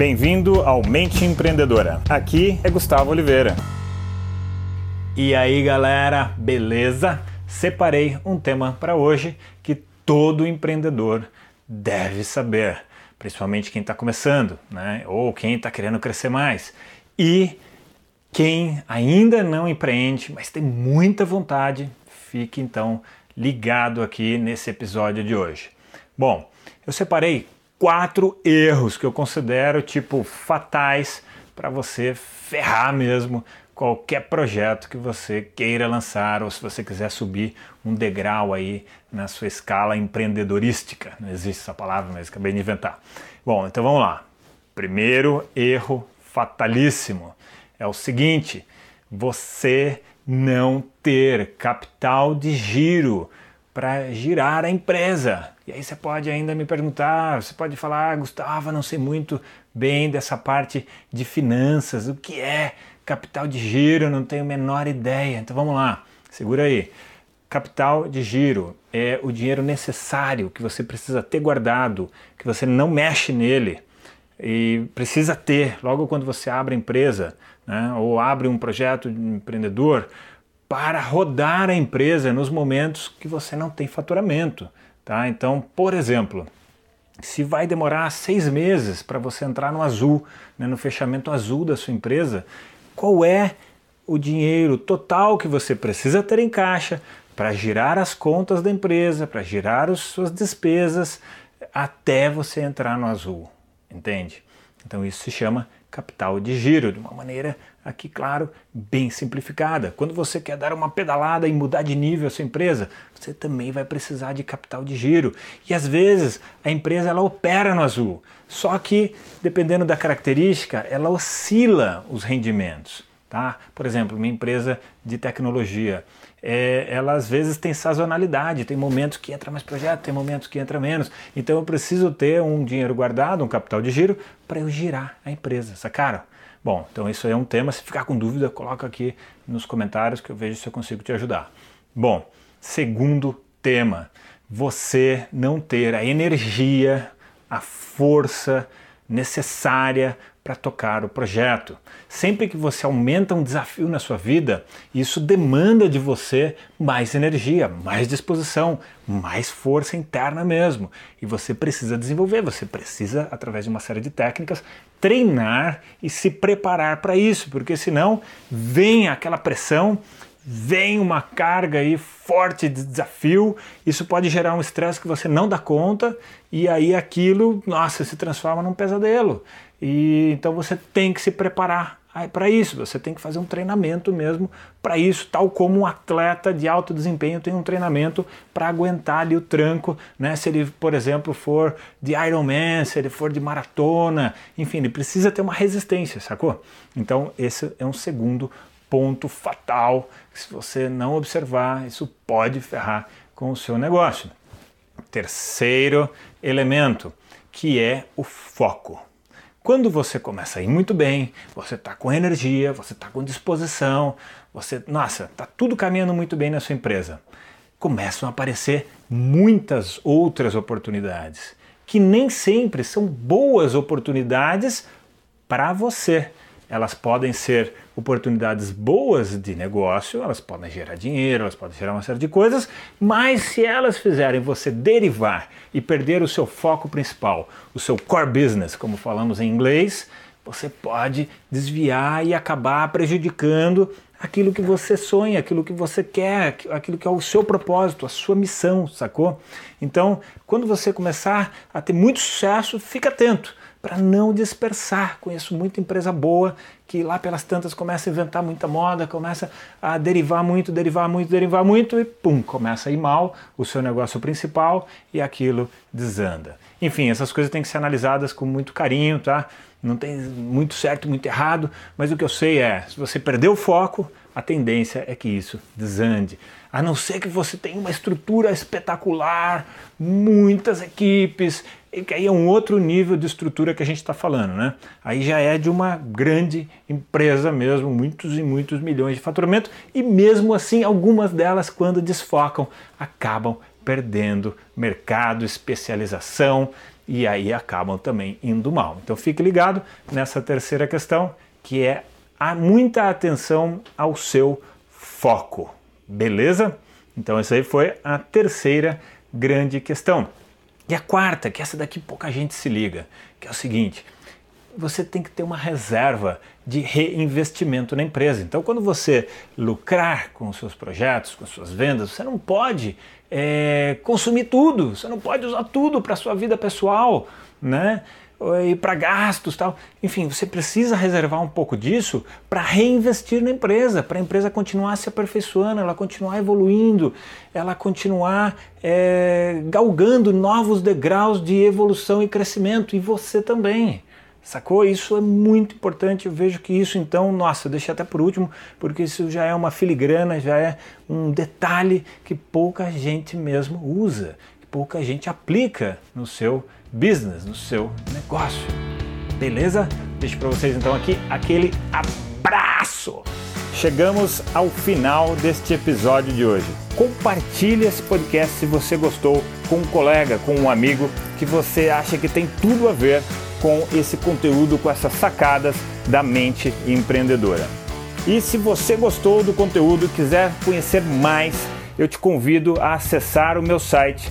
Bem-vindo ao Mente Empreendedora. Aqui é Gustavo Oliveira. E aí, galera, beleza? Separei um tema para hoje que todo empreendedor deve saber, principalmente quem está começando, né? Ou quem está querendo crescer mais. E quem ainda não empreende, mas tem muita vontade, fique então ligado aqui nesse episódio de hoje. Bom, eu separei quatro erros que eu considero tipo fatais para você ferrar mesmo qualquer projeto que você queira lançar ou se você quiser subir um degrau aí na sua escala empreendedorística. Não existe essa palavra, mas acabei de inventar. Bom, então vamos lá. Primeiro erro fatalíssimo é o seguinte: você não ter capital de giro para girar a empresa. E aí você pode ainda me perguntar, você pode falar, ah, Gustavo, não sei muito bem dessa parte de finanças, o que é capital de giro, não tenho a menor ideia. Então vamos lá, segura aí. Capital de giro é o dinheiro necessário que você precisa ter guardado, que você não mexe nele e precisa ter logo quando você abre a empresa né, ou abre um projeto de empreendedor para rodar a empresa nos momentos que você não tem faturamento. Tá? Então, por exemplo, se vai demorar seis meses para você entrar no azul, né, no fechamento azul da sua empresa, qual é o dinheiro total que você precisa ter em caixa para girar as contas da empresa, para girar as suas despesas até você entrar no azul, entende? Então isso se chama capital de giro, de uma maneira aqui, claro, bem simplificada. Quando você quer dar uma pedalada e mudar de nível a sua empresa, você também vai precisar de capital de giro. E às vezes a empresa ela opera no azul, só que dependendo da característica, ela oscila os rendimentos. Tá? Por exemplo, uma empresa de tecnologia, é, ela às vezes tem sazonalidade, tem momentos que entra mais projeto, tem momentos que entra menos. Então eu preciso ter um dinheiro guardado, um capital de giro, para eu girar a empresa, sacaram? Bom, então isso é um tema. Se ficar com dúvida, coloca aqui nos comentários que eu vejo se eu consigo te ajudar. Bom, segundo tema: você não ter a energia, a força necessária para tocar o projeto. Sempre que você aumenta um desafio na sua vida, isso demanda de você mais energia, mais disposição, mais força interna mesmo. E você precisa desenvolver, você precisa, através de uma série de técnicas, treinar e se preparar para isso, porque senão vem aquela pressão vem uma carga aí forte de desafio, isso pode gerar um estresse que você não dá conta e aí aquilo, nossa, se transforma num pesadelo. E então você tem que se preparar para isso, você tem que fazer um treinamento mesmo para isso, tal como um atleta de alto desempenho tem um treinamento para aguentar ali o tranco, né? Se ele, por exemplo, for de Ironman, se ele for de maratona, enfim, ele precisa ter uma resistência, sacou? Então, esse é um segundo ponto fatal. Se você não observar, isso pode ferrar com o seu negócio. Terceiro elemento, que é o foco. Quando você começa a ir muito bem, você está com energia, você está com disposição, você, nossa, está tudo caminhando muito bem na sua empresa. Começam a aparecer muitas outras oportunidades, que nem sempre são boas oportunidades para você elas podem ser oportunidades boas de negócio, elas podem gerar dinheiro, elas podem gerar uma série de coisas, mas se elas fizerem você derivar e perder o seu foco principal, o seu core business, como falamos em inglês, você pode desviar e acabar prejudicando aquilo que você sonha, aquilo que você quer, aquilo que é o seu propósito, a sua missão, sacou? Então, quando você começar a ter muito sucesso, fica atento para não dispersar. Conheço muita empresa boa que lá pelas tantas começa a inventar muita moda, começa a derivar muito, derivar muito, derivar muito e pum, começa a ir mal o seu negócio principal e aquilo desanda. Enfim, essas coisas têm que ser analisadas com muito carinho, tá? Não tem muito certo, muito errado, mas o que eu sei é, se você perder o foco, a tendência é que isso desande. A não ser que você tenha uma estrutura espetacular, muitas equipes, e que aí é um outro nível de estrutura que a gente está falando, né? Aí já é de uma grande empresa mesmo, muitos e muitos milhões de faturamento, e mesmo assim, algumas delas, quando desfocam, acabam perdendo mercado, especialização e aí acabam também indo mal. Então fique ligado nessa terceira questão, que é a muita atenção ao seu foco. Beleza? Então essa aí foi a terceira grande questão. E a quarta, que essa daqui pouca gente se liga, que é o seguinte: você tem que ter uma reserva de reinvestimento na empresa. Então, quando você lucrar com os seus projetos, com as suas vendas, você não pode é, consumir tudo, você não pode usar tudo para sua vida pessoal, né? E para gastos tal. Enfim, você precisa reservar um pouco disso para reinvestir na empresa, para a empresa continuar se aperfeiçoando, ela continuar evoluindo, ela continuar é, galgando novos degraus de evolução e crescimento, e você também. Sacou? Isso é muito importante. Eu vejo que isso, então, nossa, eu deixei até por último, porque isso já é uma filigrana, já é um detalhe que pouca gente mesmo usa, pouca gente aplica no seu business, no seu negócio. Beleza? Deixo para vocês então aqui aquele abraço. Chegamos ao final deste episódio de hoje. Compartilhe esse podcast se você gostou com um colega, com um amigo que você acha que tem tudo a ver com esse conteúdo, com essas sacadas da mente empreendedora. E se você gostou do conteúdo e quiser conhecer mais, eu te convido a acessar o meu site